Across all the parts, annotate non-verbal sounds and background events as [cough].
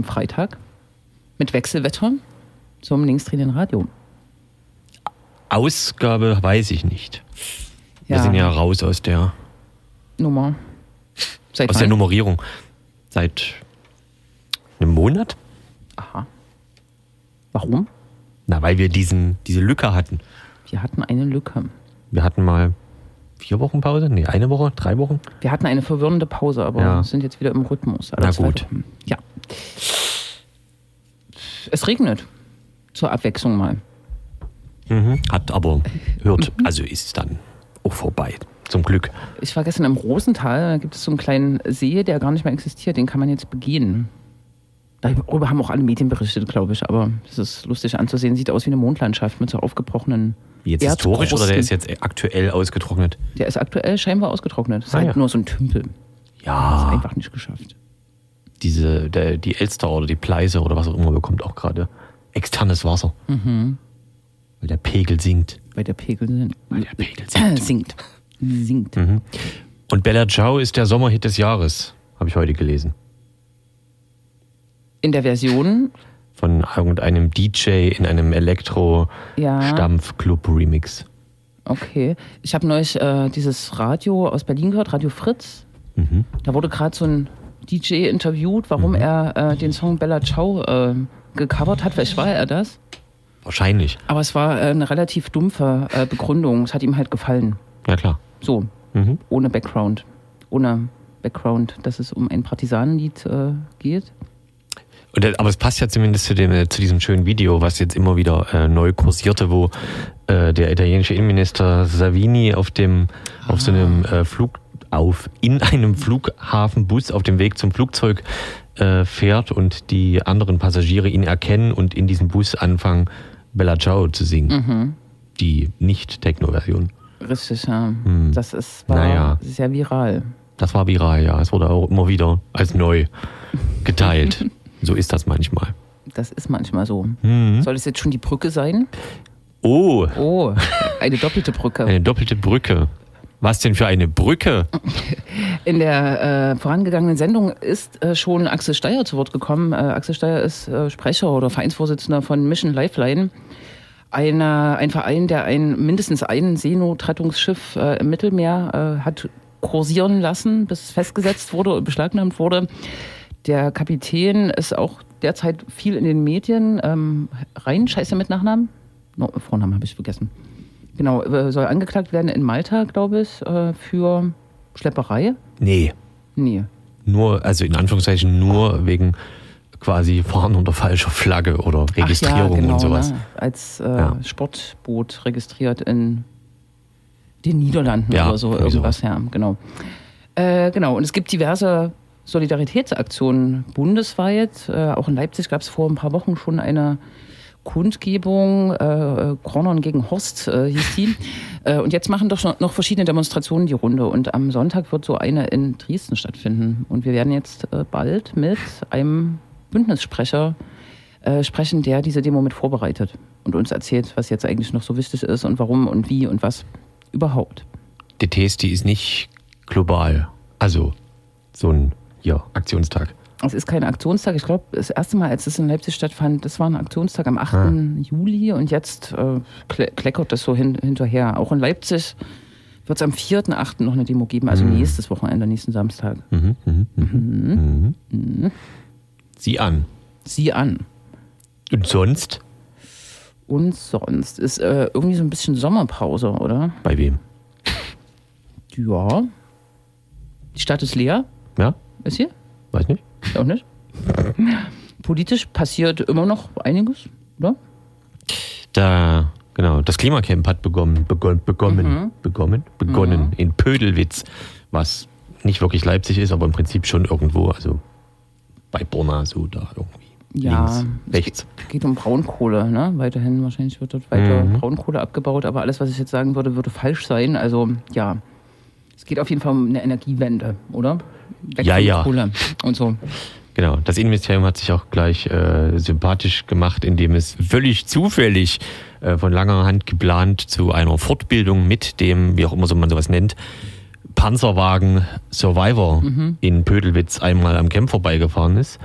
diesem Freitag mit Wechselwetter zum linksdrehenden Radio. Ausgabe weiß ich nicht. Wir sind ja raus aus der, Nummer. Seit aus der wann? Nummerierung. Seit einem Monat? Aha. Warum? Na, weil wir diesen, diese Lücke hatten. Wir hatten eine Lücke. Wir hatten mal vier Wochen Pause? Nee, eine Woche? Drei Wochen? Wir hatten eine verwirrende Pause, aber Ja. sind jetzt wieder im Rhythmus. Na gut. Wochen. Ja. Es regnet. Zur Abwechslung mal. Mhm. Hat aber, hört, also ist dann auch vorbei. Zum Glück. Ich war gestern im Rosental, da gibt es so einen kleinen See, der gar nicht mehr existiert, den kann man jetzt begehen. Darüber haben auch alle Medien berichtet, glaube ich, aber es ist lustig anzusehen. Sieht aus wie eine Mondlandschaft mit so aufgebrochenen. Jetzt historisch oder der ist jetzt aktuell ausgetrocknet? Der ist aktuell scheinbar ausgetrocknet. ist Ah, halt ja. nur so ein Tümpel. Ist Ja, einfach nicht geschafft. Diese, der, die Elster oder die Pleiße oder was auch immer bekommt auch gerade externes Wasser. Mhm. Weil der Pegel sinkt. Weil der Pegel sinkt. Weil der Pegel sinkt. [clears throat] sinkt. Sinkt. Mhm. Und Bella Ciao ist der Sommerhit des Jahres, habe ich heute gelesen. In der Version, Von irgendeinem DJ in einem Elektro-Stampf-Club-Remix. okay. Ich habe neulich äh, dieses Radio aus Berlin gehört, Radio Fritz. Mhm. Da wurde gerade so ein DJ interviewt, warum er äh, den Song Bella Ciao äh, gecovert hat. Vielleicht war er das. Wahrscheinlich. Aber es war äh, eine relativ dumpfe äh, Begründung. Es hat ihm halt gefallen. Ja, klar. So, Mhm. ohne Background. Ohne Background, dass es um ein Partisanenlied äh, geht. Und, der- aber es passt ja zumindest zu, dem, äh, zu diesem schönen Video, was jetzt immer wieder äh, neu kursierte, wo äh, der italienische Innenminister Savini auf dem auf so einem äh, Flug auf in einem Flughafenbus auf dem Weg zum Flugzeug äh, fährt und die anderen Passagiere ihn erkennen und in diesem Bus anfangen Bella Ciao zu singen. Mhm. Die Nicht-Techno-Version. Richtig, ja. Hm. Das ist, war Naja. sehr viral. Das war viral, ja. Es wurde auch immer wieder als neu [laughs] geteilt. so ist das manchmal. Das ist manchmal so. Mhm. Soll es jetzt schon die Brücke sein? Oh, Oh, eine doppelte Brücke. Eine doppelte Brücke. Was denn für eine Brücke? [laughs] In der äh, vorangegangenen Sendung ist äh, schon Axel Steyer zu Wort gekommen. Äh, Axel Steyer ist äh, Sprecher oder Vereinsvorsitzender von Mission Lifeline. Eine, ein Verein, der ein, mindestens ein Seenotrettungsschiff äh, im Mittelmeer äh, hat kursieren lassen, bis es festgesetzt wurde und beschlagnahmt wurde. Der Kapitän ist auch derzeit viel in den Medien. Ähm, Rein, scheiße mit Nachnamen? No, Vornamen habe ich vergessen. Genau, äh, soll angeklagt werden in Malta, glaube ich, äh, für Schlepperei. Nee, Nee. nur, also in Anführungszeichen nur wegen quasi Fahren unter falscher Flagge oder Registrierung ja, genau, und sowas. Ne? Als äh, Ja. Sportboot registriert in den Niederlanden Ja, oder so, irgendwas, ja, genau. Äh, genau, und es gibt diverse Solidaritätsaktionen bundesweit. Äh, auch in Leipzig gab es vor ein paar Wochen schon eine Kundgebung, äh, Kornern gegen Horst äh, hieß die. Äh, und jetzt machen doch noch verschiedene Demonstrationen die Runde. Und am Sonntag wird so eine in Dresden stattfinden. Und wir werden jetzt äh, bald mit einem Bündnissprecher äh, sprechen, der diese Demo mit vorbereitet und uns erzählt, was jetzt eigentlich noch so wichtig ist und warum und wie und was überhaupt. DTs, die ist nicht global. Also so ein ja, Aktionstag. Es ist kein Aktionstag. Ich glaube, das erste Mal, als es in Leipzig stattfand, das war ein Aktionstag am 8. Ah. Juli und jetzt äh, kle kleckert das so hin hinterher. Auch in Leipzig wird es am 4.8. noch eine Demo geben, also Mhm. nächstes Wochenende, nächsten Samstag. Mhm, mhm, mhm. Mhm. Sieh an. Sieh an. Und sonst? Und sonst ist äh, irgendwie so ein bisschen Sommerpause, oder? Bei wem? Ja. Die Stadt ist leer. Ja? Ist hier? Weiß nicht. Auch nicht. Politisch passiert immer noch einiges, oder? Da, genau, das Klimacamp hat begonnen, begonnen, begonnen, Mhm. begonnen, begonnen in Pödelwitz, was nicht wirklich Leipzig ist, aber im Prinzip schon irgendwo, also bei Borna so da irgendwie. Ja, Links, es rechts. Geht um Braunkohle, ne? Weiterhin wahrscheinlich wird dort weiter Mhm. Braunkohle abgebaut, aber alles, was ich jetzt sagen würde, würde falsch sein. Also ja, es geht auf jeden Fall um eine Energiewende, oder? Weg Ja, ja. Kohle und so. Genau, das Innenministerium hat sich auch gleich äh, sympathisch gemacht, indem es völlig zufällig äh, von langer Hand geplant zu einer Fortbildung mit dem, wie auch immer so man sowas nennt, Panzerwagen Survivor Mhm. in Pödelwitz einmal am Camp vorbeigefahren ist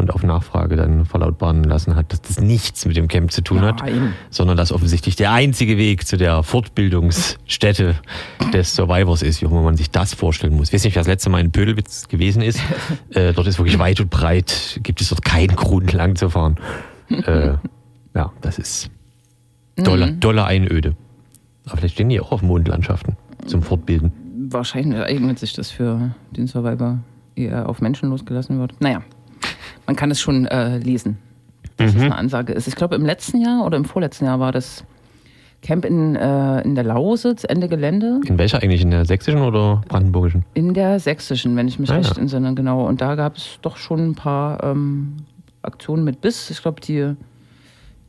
und auf Nachfrage dann verlautbaren lassen hat, dass das nichts mit dem Camp zu tun hat, Nein. sondern dass offensichtlich der einzige Weg zu der Fortbildungsstätte des Survivors ist, wie auch immer man sich das vorstellen muss. Ich weiß nicht, wer das letzte Mal in Pödelwitz gewesen ist. [laughs] äh, dort ist wirklich weit und breit, gibt es dort keinen Grund lang zu fahren. äh, [laughs] ja, das ist dolle, Mhm. dolle Einöde. Aber vielleicht stehen die auch auf Mondlandschaften zum Fortbilden. Wahrscheinlich eignet sich das für den Survivor, eher auf Menschen losgelassen wird. Naja, man kann es schon äh, lesen, dass es eine Ansage ist. Ich glaube, im letzten Jahr oder im vorletzten Jahr war das Camp in, äh, in der Lausitz, Ende Gelände, In welcher eigentlich? In der sächsischen oder brandenburgischen? in der sächsischen, wenn ich mich Ah, recht ja. entsinne, genau. Und da gab es doch schon ein paar ähm, Aktionen mit Biss. Ich glaube, die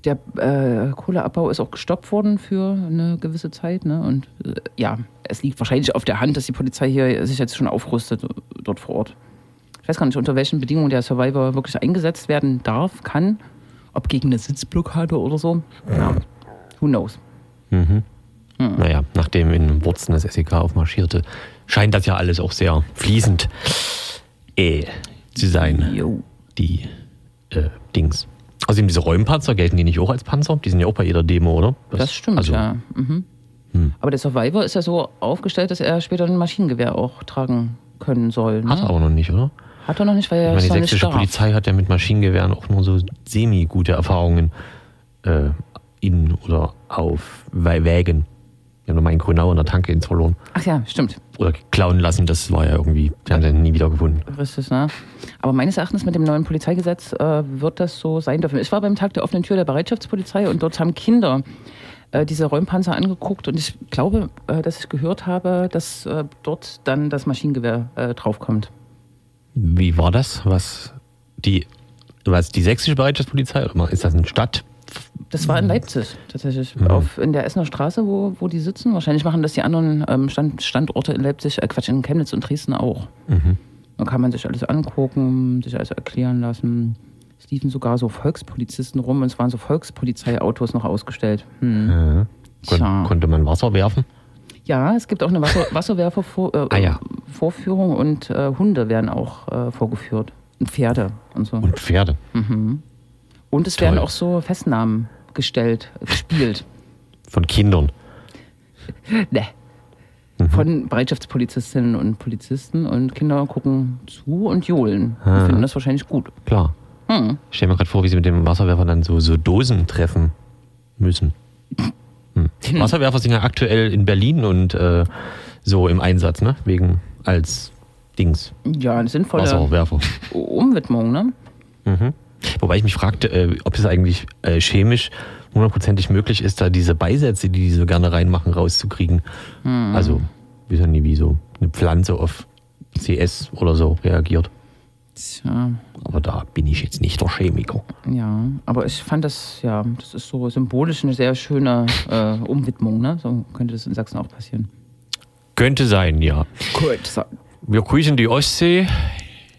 der äh, Kohleabbau ist auch gestoppt worden für eine gewisse Zeit. Ne? Und äh, ja, es liegt wahrscheinlich auf der Hand, dass die Polizei hier sich jetzt schon aufrüstet äh, dort vor Ort. Ich weiß gar nicht, unter welchen Bedingungen der Survivor wirklich eingesetzt werden darf, kann. Ob gegen eine Sitzblockade oder so. Ja, who knows. Mhm. Hm. Naja, nachdem in Wurzen das SEK aufmarschierte, scheint das ja alles auch sehr fließend äh, zu sein. Jo. Die äh, Dings. Außerdem diese Räumpanzer, gelten die nicht auch als Panzer? Die sind ja auch bei jeder Demo, oder? Das stimmt, also, ja. Mhm. Hm. Aber der Survivor ist ja so aufgestellt, dass er später ein Maschinengewehr auch tragen können soll. Ne? Hat er aber noch nicht, oder? Hat er noch nicht, weil er Ich meine, die sächsische. Polizei hat ja mit Maschinengewehren auch nur so semi-gute Erfahrungen äh, in oder auf Wä- Wägen. Wir haben noch mal in Grünau in der Tanke ins verloren. Ach ja, stimmt. Oder klauen lassen, das war ja irgendwie, die haben sie nie wieder gefunden. Richtig, ne? Aber meines Erachtens mit dem neuen Polizeigesetz äh, wird das so sein dürfen. Ich war beim Tag der offenen Tür der Bereitschaftspolizei und dort haben Kinder äh, diese Räumpanzer angeguckt und ich glaube, äh, dass ich gehört habe, dass äh, dort dann das Maschinengewehr draufkommt. Wie war das? Was die, was die sächsische Bereitschaftspolizei? Oder ist das eine Stadt? Das war in Leipzig tatsächlich, Mhm. auf, in der Essener Straße, wo, wo die sitzen. Wahrscheinlich machen das die anderen ähm, Stand, Standorte in Leipzig, äh, Quatsch, in Chemnitz und Dresden auch. Mhm. Da kann man sich alles angucken, sich alles erklären lassen. Es liefen sogar so Volkspolizisten rum und es waren so Volkspolizeiautos noch ausgestellt. Hm. Ja. Kon Tja. konnte man Wasser werfen? Ja, es gibt auch eine Wasser [laughs] Wasserwerfer-Vorführung äh, Ah ja. Und äh, Hunde werden auch äh, vorgeführt. Und Pferde und so. Und Pferde. Und es Toll. werden auch so Festnahmen gestellt, gespielt. Von Kindern. [laughs] Ne. Von Bereitschaftspolizistinnen und Polizisten und Kinder gucken zu und johlen. Die Ah. finden das wahrscheinlich gut. Klar. Hm. Ich stell mir gerade vor, wie sie mit dem Wasserwerfer dann so, so Dosen treffen müssen. [laughs] Hm. Wasserwerfer sind ja aktuell in Berlin und äh, so im Einsatz, ne? Wegen als Dings. Ja, eine sinnvolle Wasserwerfer. Umwidmung, ne? Mhm. Wobei ich mich fragte, äh, ob es eigentlich äh, chemisch hundertprozentig möglich ist, da diese Beisätze, die die so gerne reinmachen, rauszukriegen. Also, wir wissen nie, wie so eine Pflanze auf CS oder so reagiert. Tja, Aber da bin ich jetzt nicht der Chemiker. ja. Aber ich fand das, ja, das ist so symbolisch eine sehr schöne äh, Umwidmung, ne? So könnte das in Sachsen auch passieren. Könnte sein, ja. Gut, so. Wir grüßen die Ostsee.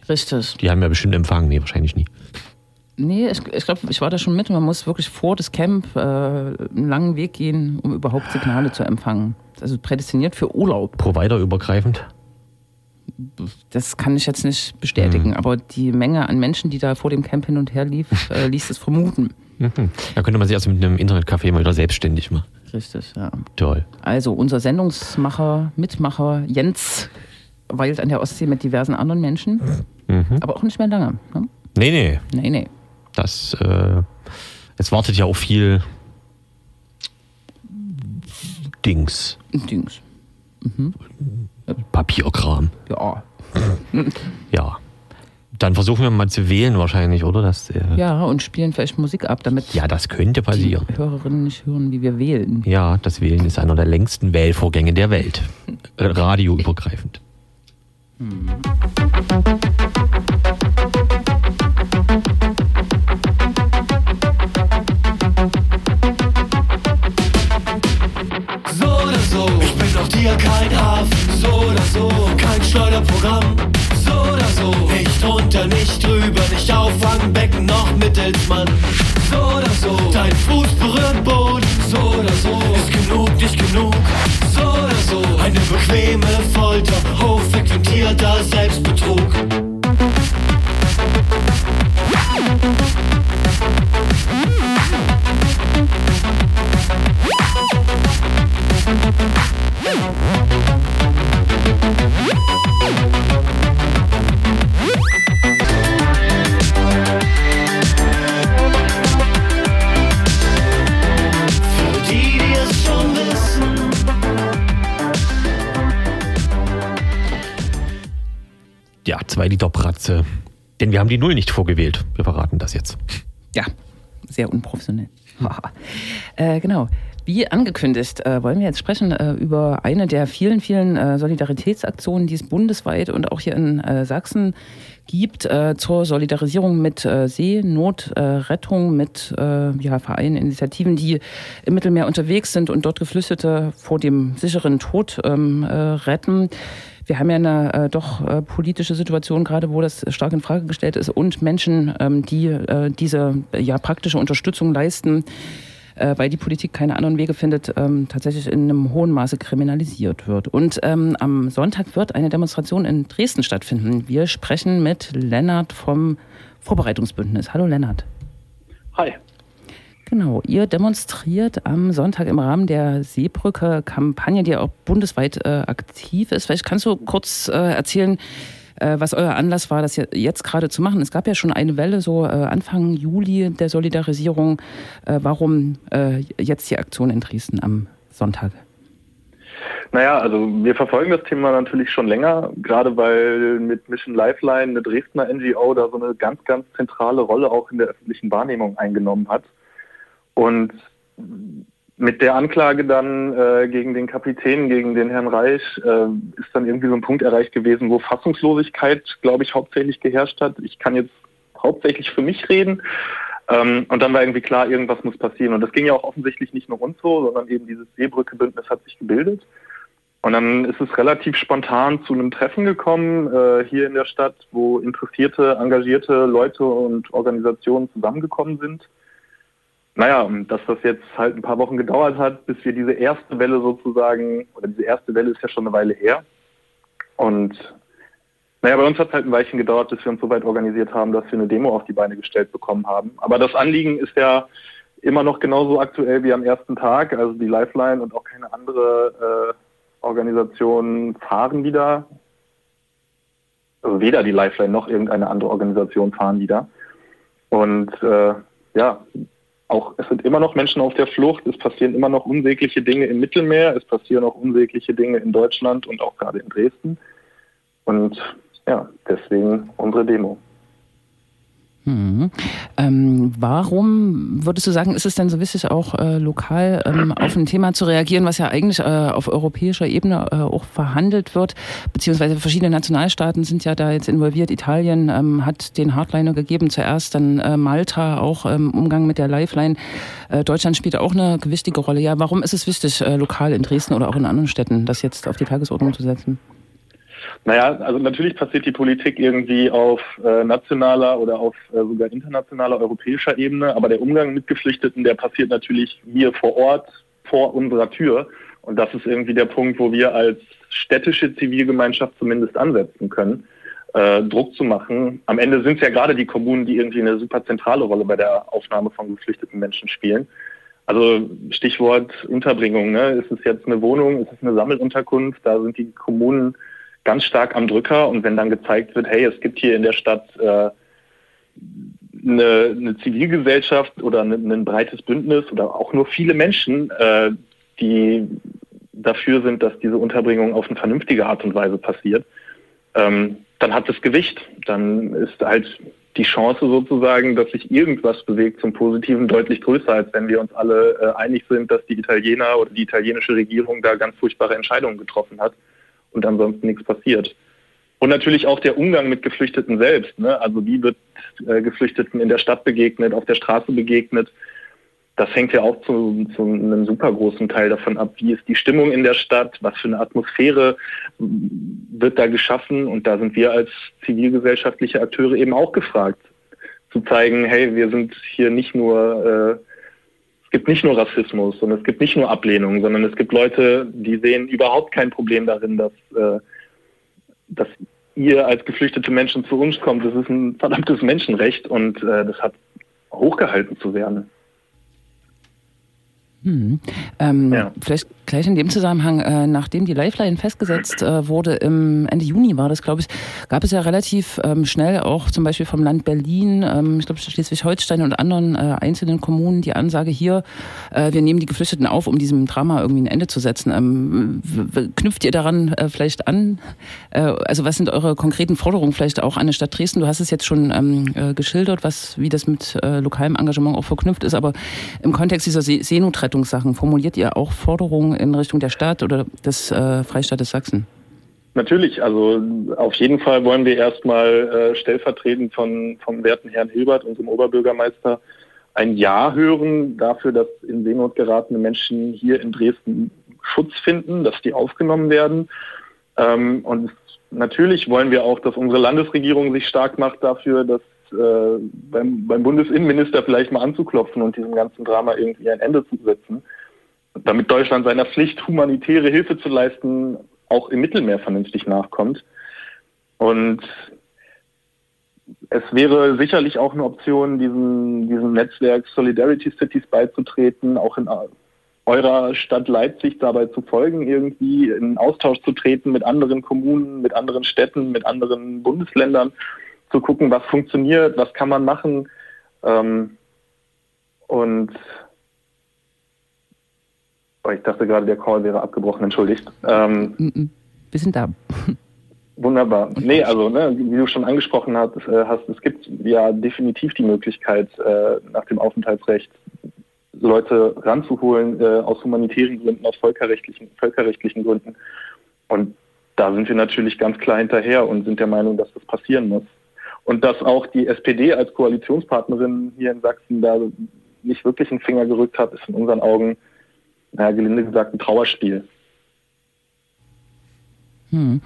Richtig. Die haben ja bestimmt Empfang. Nee, wahrscheinlich nie. Nee, ich, ich glaube, ich war da schon mit. Man muss wirklich vor das Camp äh, einen langen Weg gehen, um überhaupt Signale zu empfangen. Also prädestiniert für Urlaub. Providerübergreifend. Das kann ich jetzt nicht bestätigen, Mhm. aber die Menge an Menschen, die da vor dem Camp hin und her lief, [laughs] äh, ließ es vermuten. Mhm. Da könnte man sich also mit einem Internetcafé mal wieder selbstständig machen. Richtig, ja. Toll. Also unser Sendungsmacher, Mitmacher Jens weilt an der Ostsee mit diversen anderen Menschen, Mhm. aber auch nicht mehr lange. Ne? Nee, nee. Nee, nee. Das, äh, es wartet ja auch viel Dings. Dings. Papierkram. Ja. [laughs] Ja. Dann versuchen wir mal zu wählen wahrscheinlich, oder? Das, äh, Ja, und spielen vielleicht Musik ab, damit ja, das könnte die passieren. Hörerinnen nicht hören, wie wir wählen. Ja, das Wählen ist einer der längsten Wählvorgänge der Welt. [laughs] Radioübergreifend. So dir kein Hafen. So oder so, kein Schleuderprogramm. So oder so, nicht drunter, nicht drüber, nicht Auffangbecken, noch Mittelsmann. So oder so, dein Fuß berührt Boden. So oder so, ist genug, nicht genug. So oder so, ein Eine bequeme Folter, hochfrequentierter Selbstbetrug. Liter Bratze. Denn wir haben die Null nicht vorgewählt. Wir verraten das jetzt. Ja, sehr unprofessionell. äh, genau. Wie angekündigt, äh, wollen wir jetzt sprechen äh, über eine der vielen, vielen äh, Solidaritätsaktionen, die es bundesweit und auch hier in äh, Sachsen gibt äh, zur Solidarisierung mit äh, Seenotrettung, mit ja, Vereinen, Initiativen, die im Mittelmeer unterwegs sind und dort Geflüchtete vor dem sicheren Tod ähm, retten. Wir haben ja eine äh, doch äh, politische Situation gerade, wo das stark in Frage gestellt ist und Menschen, ähm, die äh, diese ja praktische Unterstützung leisten, äh, weil die Politik keine anderen Wege findet, ähm, tatsächlich in einem hohen Maße kriminalisiert wird. Und ähm, am Sonntag wird eine Demonstration in Dresden stattfinden. Wir sprechen mit Lennart vom Vorbereitungsbündnis. Hallo Lennart. Hi. Genau, ihr demonstriert am Sonntag im Rahmen der Seebrücke-Kampagne, die auch bundesweit äh, aktiv ist. Vielleicht kannst du kurz äh, erzählen, äh, was euer Anlass war, das jetzt gerade zu machen. Es gab ja schon eine Welle so äh, Anfang Juli der Solidarisierung. Äh, warum äh, jetzt die Aktion in Dresden am Sonntag? Naja, also wir verfolgen das Thema natürlich schon länger, gerade weil mit Mission Lifeline eine Dresdner NGO da so eine ganz, ganz zentrale Rolle auch in der öffentlichen Wahrnehmung eingenommen hat. Und mit der Anklage dann äh, gegen den Kapitän, gegen den Herrn Reich, äh, ist dann irgendwie so ein Punkt erreicht gewesen, wo Fassungslosigkeit, glaube ich, hauptsächlich geherrscht hat. Ich kann jetzt hauptsächlich für mich reden. Ähm, und dann war irgendwie klar, irgendwas muss passieren. Und das ging ja auch offensichtlich nicht nur uns so, sondern eben dieses Seebrücke-Bündnis hat sich gebildet. Und dann ist es relativ spontan zu einem Treffen gekommen äh, hier in der Stadt, wo interessierte, engagierte Leute und Organisationen zusammengekommen sind naja, dass das jetzt halt ein paar Wochen gedauert hat, bis wir diese erste Welle sozusagen, oder diese erste Welle ist ja schon eine Weile her. Und naja, bei uns hat es halt ein Weilchen gedauert, bis wir uns so weit organisiert haben, dass wir eine Demo auf die Beine gestellt bekommen haben. Aber das Anliegen ist ja immer noch genauso aktuell wie am ersten Tag. Also die Lifeline und auch keine andere äh, Organisation fahren wieder. Also weder die Lifeline noch irgendeine andere Organisation fahren wieder. Und äh, ja, auch, es sind immer noch Menschen auf der Flucht, es passieren immer noch unsägliche Dinge im Mittelmeer, es passieren auch unsägliche Dinge in Deutschland und auch gerade in Dresden. Und ja, deswegen unsere Demo. Mhm. Ähm, warum würdest du sagen, ist es denn so wichtig, auch äh, lokal ähm, auf ein Thema zu reagieren, was ja eigentlich äh, auf europäischer Ebene äh, auch verhandelt wird, beziehungsweise verschiedene Nationalstaaten sind ja da jetzt involviert. Italien ähm, hat den Hardliner gegeben zuerst, dann äh, Malta auch im Umgang mit der Lifeline. Äh, Deutschland spielt auch eine gewichtige Rolle. Ja, warum ist es wichtig, äh, lokal in Dresden oder auch in anderen Städten das jetzt auf die Tagesordnung zu setzen? Naja, also natürlich passiert die Politik irgendwie auf äh, nationaler oder auf äh, sogar internationaler, europäischer Ebene, aber der Umgang mit Geflüchteten, der passiert natürlich hier vor Ort, vor unserer Tür. Und das ist irgendwie der Punkt, wo wir als städtische Zivilgemeinschaft zumindest ansetzen können, äh, Druck zu machen. Am Ende sind es ja gerade die Kommunen, die irgendwie eine super zentrale Rolle bei der Aufnahme von geflüchteten Menschen spielen. Also Stichwort Unterbringung. Ne? Ist es jetzt eine Wohnung, ist es eine Sammelunterkunft? Da sind die Kommunen ganz stark am Drücker. Und wenn dann gezeigt wird, hey, es gibt hier in der Stadt äh, eine, eine Zivilgesellschaft oder ein, ein breites Bündnis oder auch nur viele Menschen, äh, die dafür sind, dass diese Unterbringung auf eine vernünftige Art und Weise passiert, ähm, dann hat es Gewicht. Dann ist halt die Chance sozusagen, dass sich irgendwas bewegt zum Positiven deutlich größer, als wenn wir uns alle äh, einig sind, dass die Italiener oder die italienische Regierung da ganz furchtbare Entscheidungen getroffen hat und ansonsten nichts passiert. Und natürlich auch der Umgang mit Geflüchteten selbst. Ne? Also wie wird äh, Geflüchteten in der Stadt begegnet, auf der Straße begegnet. Das hängt ja auch zu, zu einem super großen Teil davon ab, wie ist die Stimmung in der Stadt, was für eine Atmosphäre wird da geschaffen. Und da sind wir als zivilgesellschaftliche Akteure eben auch gefragt, zu zeigen, hey, wir sind hier nicht nur äh, gibt nicht nur Rassismus und es gibt nicht nur Ablehnung, sondern es gibt Leute, die sehen überhaupt kein Problem darin, dass, äh, dass ihr als geflüchtete Menschen zu uns kommt. Das ist ein verdammtes Menschenrecht und äh, das hat hochgehalten zu werden. Hm. Ähm, ja. Vielleicht gleich in dem Zusammenhang, äh, nachdem die Lifeline festgesetzt äh, wurde, im Ende Juni war das, glaube ich, gab es ja relativ ähm, schnell auch zum Beispiel vom Land Berlin, ähm, ich glaube Schleswig-Holstein und anderen äh, einzelnen Kommunen die Ansage hier, äh, wir nehmen die Geflüchteten auf, um diesem Drama irgendwie ein Ende zu setzen. Ähm, knüpft ihr daran äh, vielleicht an? Äh, also was sind eure konkreten Forderungen vielleicht auch an die Stadt Dresden? Du hast es jetzt schon ähm, geschildert, was, wie das mit lokalem Engagement auch verknüpft ist, aber im Kontext dieser See Seenotrettungssachen formuliert ihr auch Forderungen in Richtung der Stadt oder des äh, Freistaates Sachsen? Natürlich, also auf jeden Fall wollen wir erstmal äh, stellvertretend von, vom werten Herrn Hilbert, unserem Oberbürgermeister, ein Ja hören dafür, dass in Seenot geratene Menschen hier in Dresden Schutz finden, dass die aufgenommen werden. Ähm, und natürlich wollen wir auch, dass unsere Landesregierung sich stark macht dafür, dass äh, beim, beim Bundesinnenminister vielleicht mal anzuklopfen und diesem ganzen Drama irgendwie ein Ende zu setzen damit Deutschland seiner Pflicht, humanitäre Hilfe zu leisten, auch im Mittelmeer vernünftig nachkommt. Und es wäre sicherlich auch eine Option, diesem, diesem Netzwerk Solidarity Cities beizutreten, auch in eurer Stadt Leipzig dabei zu folgen, irgendwie in Austausch zu treten mit anderen Kommunen, mit anderen Städten, mit anderen Bundesländern, zu gucken, was funktioniert, was kann man machen. Ähm, und Oh, ich dachte gerade, der Call wäre abgebrochen, entschuldigt. Ähm, Wir sind da. [laughs] Wunderbar. Nee, also ne, wie du schon angesprochen hast, äh, hast, es gibt ja definitiv die Möglichkeit, äh, nach dem Aufenthaltsrecht Leute ranzuholen äh, aus humanitären Gründen, aus völkerrechtlichen, völkerrechtlichen Gründen. Und da sind wir natürlich ganz klar hinterher und sind der Meinung, dass das passieren muss. Und dass auch die SPD als Koalitionspartnerin hier in Sachsen da nicht wirklich einen Finger gerückt hat, ist in unseren Augen naja, gelinde gesagt, ein Trauerspiel. Hm.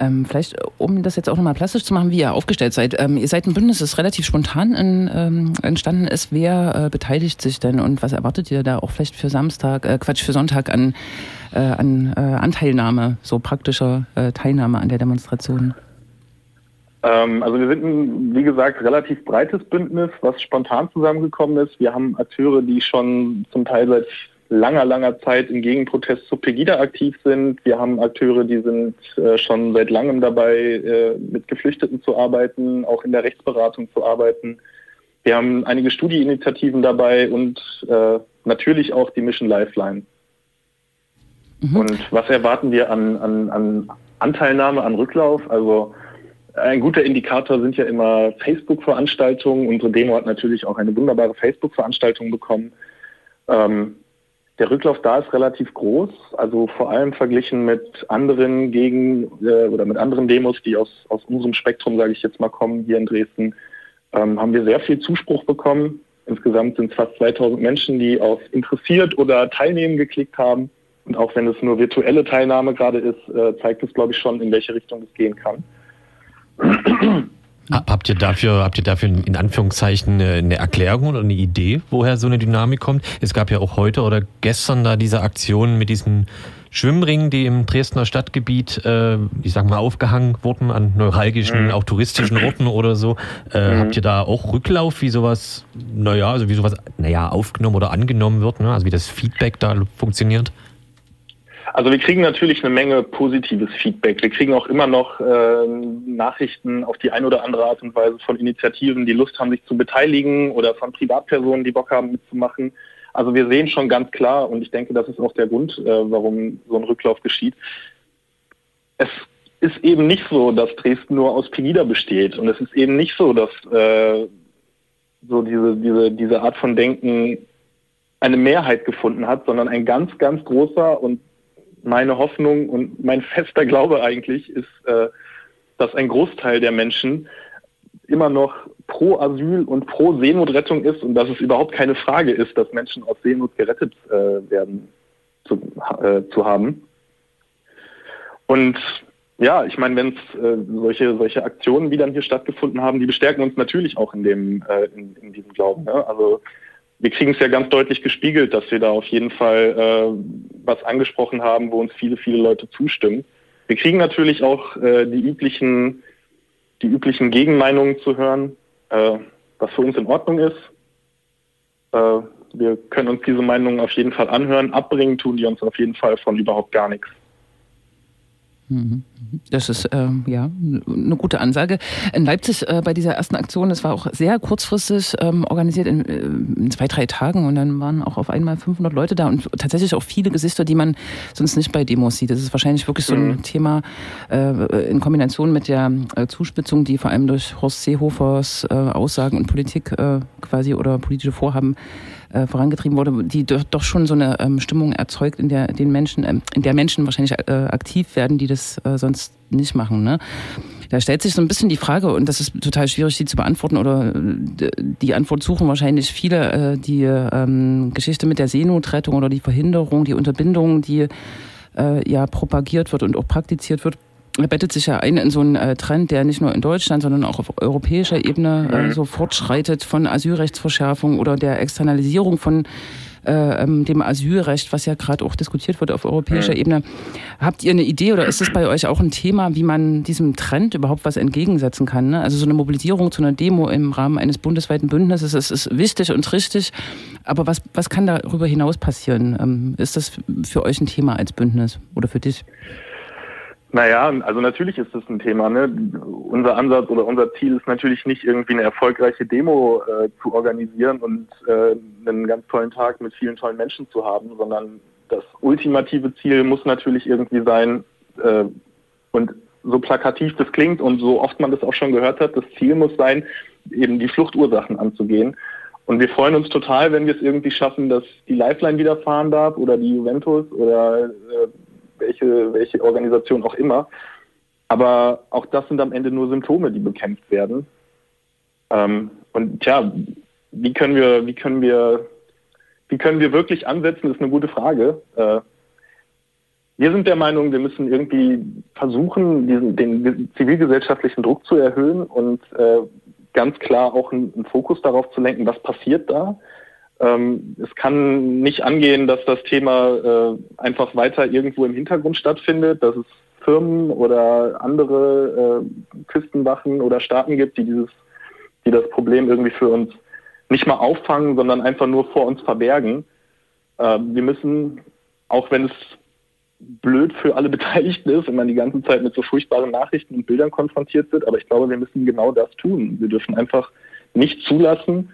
Ähm, vielleicht, um das jetzt auch nochmal plastisch zu machen, wie ihr aufgestellt seid. Ähm, ihr seid ein Bündnis, das relativ spontan in, ähm, entstanden ist. Wer äh, beteiligt sich denn und was erwartet ihr da auch vielleicht für Samstag, äh, Quatsch, für Sonntag an, äh, an äh, Anteilnahme, so praktischer äh, Teilnahme an der Demonstration? Ähm, also wir sind ein, wie gesagt, relativ breites Bündnis, was spontan zusammengekommen ist. Wir haben Akteure, die schon zum Teil seit langer, langer Zeit im Gegenprotest zu Pegida aktiv sind. Wir haben Akteure, die sind äh, schon seit langem dabei, äh, mit Geflüchteten zu arbeiten, auch in der Rechtsberatung zu arbeiten. Wir haben einige Studieinitiativen dabei und äh, natürlich auch die Mission Lifeline. Mhm. Und was erwarten wir an, an, an Anteilnahme, an Rücklauf? Also ein guter Indikator sind ja immer Facebook-Veranstaltungen. Unsere Demo hat natürlich auch eine wunderbare Facebook-Veranstaltung bekommen. Ähm, der Rücklauf da ist relativ groß, also vor allem verglichen mit anderen gegen äh, oder mit anderen Demos, die aus, aus unserem Spektrum, sage ich jetzt mal, kommen hier in Dresden, ähm, haben wir sehr viel Zuspruch bekommen. Insgesamt sind es fast 2000 Menschen, die auf interessiert oder teilnehmen geklickt haben. Und auch wenn es nur virtuelle Teilnahme gerade ist, äh, zeigt es, glaube ich, schon, in welche Richtung es gehen kann. [clears throat] Habt ihr dafür, habt ihr dafür in Anführungszeichen eine Erklärung oder eine Idee, woher so eine Dynamik kommt? Es gab ja auch heute oder gestern da diese Aktion mit diesen Schwimmringen, die im Dresdner Stadtgebiet, äh, ich sag mal, aufgehangen wurden an neuralgischen, mhm. auch touristischen Orten oder so. Äh, mhm. Habt ihr da auch Rücklauf, wie sowas, naja, also wie sowas, naja, aufgenommen oder angenommen wird, ne? also wie das Feedback da funktioniert? Also wir kriegen natürlich eine Menge positives Feedback. Wir kriegen auch immer noch äh, Nachrichten auf die eine oder andere Art und Weise von Initiativen, die Lust haben, sich zu beteiligen oder von Privatpersonen, die Bock haben, mitzumachen. Also wir sehen schon ganz klar, und ich denke, das ist auch der Grund, äh, warum so ein Rücklauf geschieht. Es ist eben nicht so, dass Dresden nur aus Pegida besteht. Und es ist eben nicht so, dass äh, so diese, diese, diese Art von Denken eine Mehrheit gefunden hat, sondern ein ganz, ganz großer und meine Hoffnung und mein fester Glaube eigentlich ist, äh, dass ein Großteil der Menschen immer noch pro Asyl und pro Seenotrettung ist und dass es überhaupt keine Frage ist, dass Menschen aus Seenot gerettet äh, werden zu, äh, zu haben. Und ja, ich meine, wenn es äh, solche, solche Aktionen, wie dann hier stattgefunden haben, die bestärken uns natürlich auch in dem, äh, in, in diesem Glauben. Ne? Also wir kriegen es ja ganz deutlich gespiegelt, dass wir da auf jeden Fall äh, was angesprochen haben, wo uns viele, viele Leute zustimmen. Wir kriegen natürlich auch äh, die üblichen, die üblichen Gegenmeinungen zu hören, äh, was für uns in Ordnung ist. Äh, wir können uns diese Meinungen auf jeden Fall anhören. Abbringen tun die uns auf jeden Fall von überhaupt gar nichts. Mhm. Das ist äh, ja eine gute Ansage. In Leipzig äh, bei dieser ersten Aktion, das war auch sehr kurzfristig ähm, organisiert in, äh, in, zwei, drei Tagen und dann waren auch auf einmal 500 Leute da und tatsächlich auch viele Gesichter, die man sonst nicht bei Demos sieht. Das ist wahrscheinlich wirklich so ein mhm. Thema äh, in Kombination mit der äh, Zuspitzung, die vor allem durch Horst Seehofers äh, Aussagen und Politik quasi oder politische Vorhaben äh, vorangetrieben wurde, die doch, schon so eine ähm, Stimmung erzeugt, in der den Menschen, ähm, in der Menschen wahrscheinlich äh, aktiv werden, die das äh, sonst nicht machen. Ne? Da stellt sich so ein bisschen die Frage, und das ist total schwierig, die zu beantworten, oder äh, die Antwort suchen wahrscheinlich viele, äh, die ähm, Geschichte mit der Seenotrettung oder die Verhinderung, die Unterbindung, die äh, ja propagiert wird und auch praktiziert wird bettet sich ja ein in so einen äh, Trend, der nicht nur in Deutschland, sondern auch auf europäischer Ebene äh, mhm. so fortschreitet von Asylrechtsverschärfung oder der Externalisierung von äh, ähm, dem Asylrecht, was ja gerade auch diskutiert wird auf europäischer mhm. Ebene. Habt ihr eine Idee oder ist es bei euch auch ein Thema, wie man diesem Trend überhaupt was entgegensetzen kann? Ne? Also so eine Mobilisierung zu einer Demo im Rahmen eines bundesweiten Bündnisses, das ist wichtig und richtig, aber was, was kann darüber hinaus passieren? Ähm, ist das für euch ein Thema als Bündnis oder für dich? Naja, also natürlich ist das ein Thema. Ne? Unser Ansatz oder unser Ziel ist natürlich nicht irgendwie eine erfolgreiche Demo äh, zu organisieren und äh, einen ganz tollen Tag mit vielen tollen Menschen zu haben, sondern das ultimative Ziel muss natürlich irgendwie sein, äh, und so plakativ das klingt und so oft man das auch schon gehört hat, das Ziel muss sein, eben die Fluchtursachen anzugehen. Und wir freuen uns total, wenn wir es irgendwie schaffen, dass die Lifeline wieder fahren darf oder die Juventus oder äh, welche, welche Organisation auch immer. Aber auch das sind am Ende nur Symptome, die bekämpft werden. Ähm, und tja, wie können wir, wie können wir, wie können wir wirklich ansetzen, ist eine gute Frage. Äh, wir sind der Meinung, wir müssen irgendwie versuchen, diesen, den zivilgesellschaftlichen Druck zu erhöhen und äh, ganz klar auch einen, einen Fokus darauf zu lenken, was passiert da ähm, es kann nicht angehen, dass das Thema äh, einfach weiter irgendwo im Hintergrund stattfindet, dass es Firmen oder andere äh, Küstenwachen oder Staaten gibt, die dieses, die das Problem irgendwie für uns nicht mal auffangen, sondern einfach nur vor uns verbergen. Äh, wir müssen, auch wenn es blöd für alle [laughs] Beteiligten ist, wenn man die ganze Zeit mit so furchtbaren Nachrichten und Bildern konfrontiert wird, aber ich glaube, wir müssen genau das tun. Wir dürfen einfach nicht zulassen,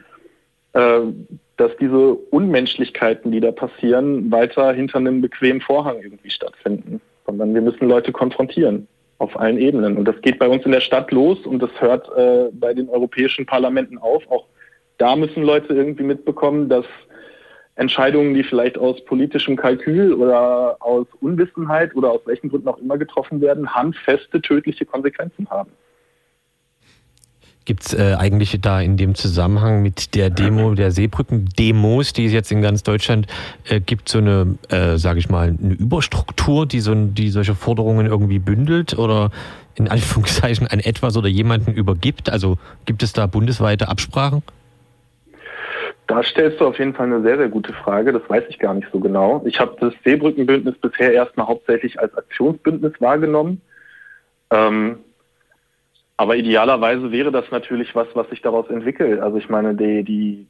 dass diese Unmenschlichkeiten, die da passieren, weiter hinter einem bequemen Vorhang irgendwie stattfinden, sondern wir müssen Leute konfrontieren auf allen Ebenen. Und das geht bei uns in der Stadt los und das hört äh, bei den europäischen Parlamenten auf. Auch da müssen Leute irgendwie mitbekommen, dass Entscheidungen, die vielleicht aus politischem Kalkül oder aus Unwissenheit oder aus welchen Gründen auch immer getroffen werden, handfeste tödliche Konsequenzen haben. Gibt es äh, eigentlich da in dem Zusammenhang mit der Demo, der Seebrücken-Demos, die es jetzt in ganz Deutschland äh, gibt, so eine, äh, sage ich mal, eine Überstruktur, die, so, die solche Forderungen irgendwie bündelt oder in [laughs] Anführungszeichen an etwas oder jemanden übergibt? Also gibt es da bundesweite Absprachen? Da stellst du auf jeden Fall eine sehr, sehr gute Frage. Das weiß ich gar nicht so genau. Ich habe das Seebrückenbündnis bisher erstmal hauptsächlich als Aktionsbündnis wahrgenommen. Ähm, aber idealerweise wäre das natürlich was, was sich daraus entwickelt. Also ich meine, die, die,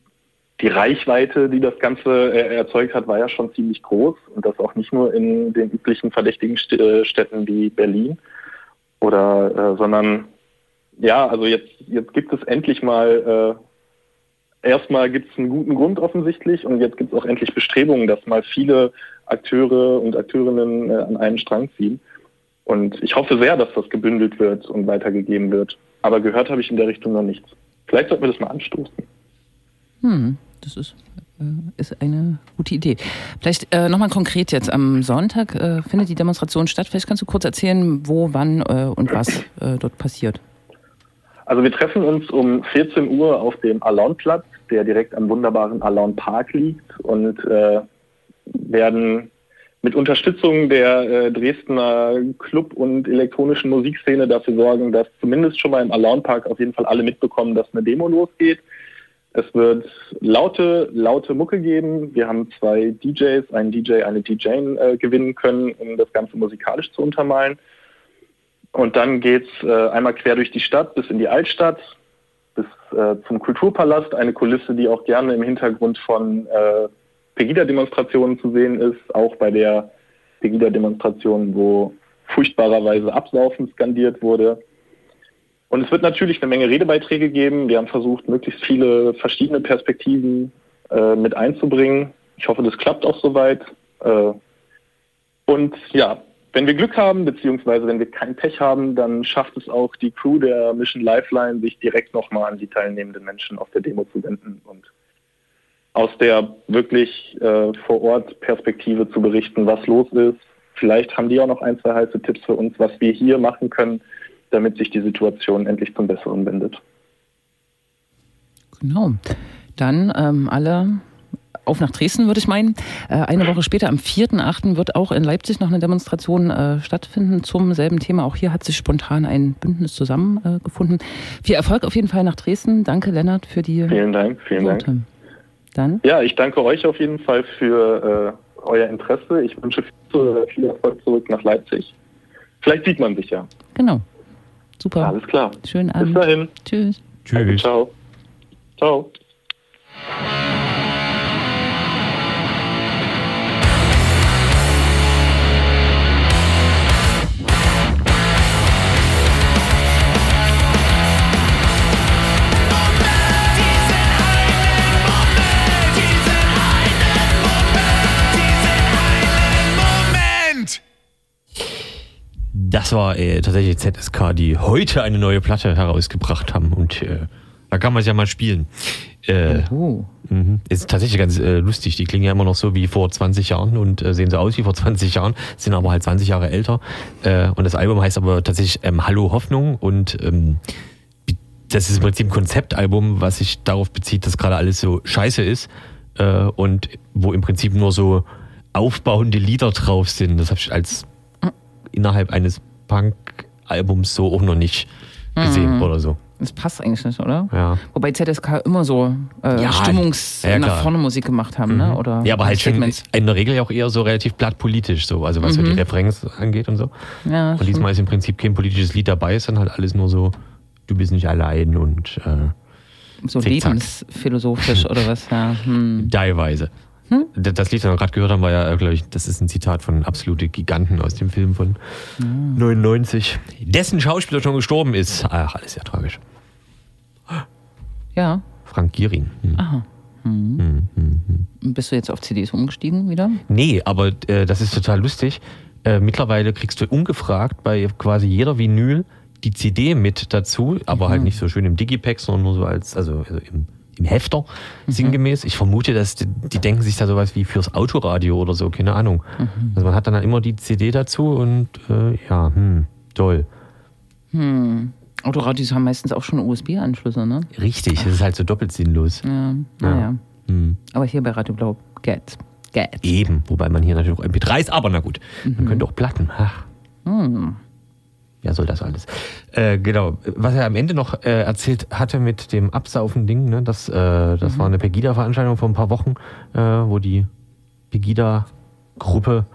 die Reichweite, die das Ganze äh, erzeugt hat, war ja schon ziemlich groß und das auch nicht nur in den üblichen verdächtigen äh, Städten wie Berlin oder, äh, sondern ja, also jetzt, jetzt gibt es endlich mal, äh, erstmal gibt es einen guten Grund offensichtlich und jetzt gibt es auch endlich Bestrebungen, dass mal viele Akteure und Akteurinnen äh, an einen Strang ziehen. Und ich hoffe sehr, dass das gebündelt wird und weitergegeben wird. Aber gehört habe ich in der Richtung noch nichts. Vielleicht sollten wir das mal anstoßen. Hm, das ist, äh, ist eine gute Idee. Vielleicht äh, nochmal konkret jetzt. Am Sonntag äh, findet die Demonstration statt. Vielleicht kannst du kurz erzählen, wo, wann äh, und was äh, dort passiert. Also wir treffen uns um 14 Uhr auf dem Alaunplatz, der direkt am wunderbaren Alaun Park liegt und äh, werden mit Unterstützung der äh, Dresdner Club- und elektronischen Musikszene dafür sorgen, dass zumindest schon mal im Alarmpark auf jeden Fall alle mitbekommen, dass eine Demo losgeht. Es wird laute, laute Mucke geben. Wir haben zwei DJs, einen DJ, eine DJ äh, gewinnen können, um das Ganze musikalisch zu untermalen. Und dann geht's äh, einmal quer durch die Stadt bis in die Altstadt, bis äh, zum Kulturpalast, eine Kulisse, die auch gerne im Hintergrund von äh, Pegida-Demonstrationen zu sehen ist, auch bei der Pegida-Demonstration, wo furchtbarerweise Absaufen skandiert wurde. Und es wird natürlich eine Menge Redebeiträge geben. Wir haben versucht, möglichst viele verschiedene Perspektiven äh, mit einzubringen. Ich hoffe, das klappt auch soweit. Äh, und ja, wenn wir Glück haben, beziehungsweise wenn wir kein Pech haben, dann schafft es auch die Crew der Mission Lifeline, sich direkt nochmal an die teilnehmenden Menschen auf der Demo zu wenden und aus der wirklich äh, vor Ort Perspektive zu berichten, was los ist. Vielleicht haben die auch noch ein, zwei heiße Tipps für uns, was wir hier machen können, damit sich die Situation endlich zum Besseren wendet. Genau. Dann ähm, alle auf nach Dresden, würde ich meinen. Äh, eine Woche später, am 4.8., wird auch in Leipzig noch eine Demonstration äh, stattfinden zum selben Thema. Auch hier hat sich spontan ein Bündnis zusammengefunden. Äh, Viel Erfolg auf jeden Fall nach Dresden. Danke, Lennart, für die Vielen Dank, vielen Worte. Dank. Dann? Ja, ich danke euch auf jeden Fall für äh, euer Interesse. Ich wünsche viel, viel Erfolg zurück nach Leipzig. Vielleicht sieht man sich ja. Genau. Super. Alles klar. Schönen Bis Abend. dahin. Tschüss. Tschüss. ciao. Ciao. War äh, tatsächlich ZSK, die heute eine neue Platte herausgebracht haben und äh, da kann man es ja mal spielen. Äh, Oh. Mhm. Ist tatsächlich ganz äh, lustig. Die klingen ja immer noch so wie vor 20 Jahren und äh, sehen so aus wie vor 20 Jahren, sind aber halt 20 Jahre älter. Äh, und das Album heißt aber tatsächlich ähm, Hallo Hoffnung und ähm, das ist im Prinzip ein Konzeptalbum, was sich darauf bezieht, dass gerade alles so scheiße ist äh, und wo im Prinzip nur so aufbauende Lieder drauf sind. Das habe ich als innerhalb eines Punk-Albums so auch noch nicht gesehen oder so. Das passt eigentlich nicht, oder? Ja. Wobei ZSK immer so äh, Ja, Stimmungs ja, nach vorne Musik gemacht haben, ne? Oder Ja, aber halt schon Statements. in der Regel ja auch eher so relativ blattpolitisch, so, also was so die Refrains angeht und so. Ja, Und diesmal ist im Prinzip kein politisches Lied dabei, ist dann halt alles nur so, du bist nicht allein und äh, so lebensphilosophisch oder was, ja. [laughs] Hm. teilweise. D- Das Lied, das wir gerade gehört haben, war ja, glaube ich, das ist ein Zitat von Absolute Giganten aus dem Film von 99. Dessen Schauspieler schon gestorben ist. Ach, alles sehr tragisch. Ja. Frank Gierin. Hm. Aha. Hm. Bist du jetzt auf CDs umgestiegen wieder? Nee, aber äh, das ist total lustig. Äh, mittlerweile kriegst du ungefragt bei quasi jeder Vinyl die CD mit dazu, aber halt nicht so schön im Digipack, sondern nur so als, also, also im, im Hefter, sinngemäß. Ich vermute, dass die, die denken sich da sowas wie fürs Autoradio oder so, keine Ahnung. Also man hat dann halt immer die CD dazu und äh, ja, hm, toll. Autoradios haben meistens auch schon USB-Anschlüsse, ne? Richtig, das ist halt so doppelt sinnlos. Ja, naja. Hm. Aber hier bei Radio Blau geht's. Geht's. Eben, wobei man hier natürlich auch MP3s, aber na gut, man könnte auch Platten. Ach. Ja, soll das alles. Äh, genau, was er am Ende noch äh, erzählt hatte mit dem Absaufen-Ding, ne, das, äh, das war eine Pegida-Veranstaltung vor ein paar Wochen, äh, wo die Pegida-Gruppe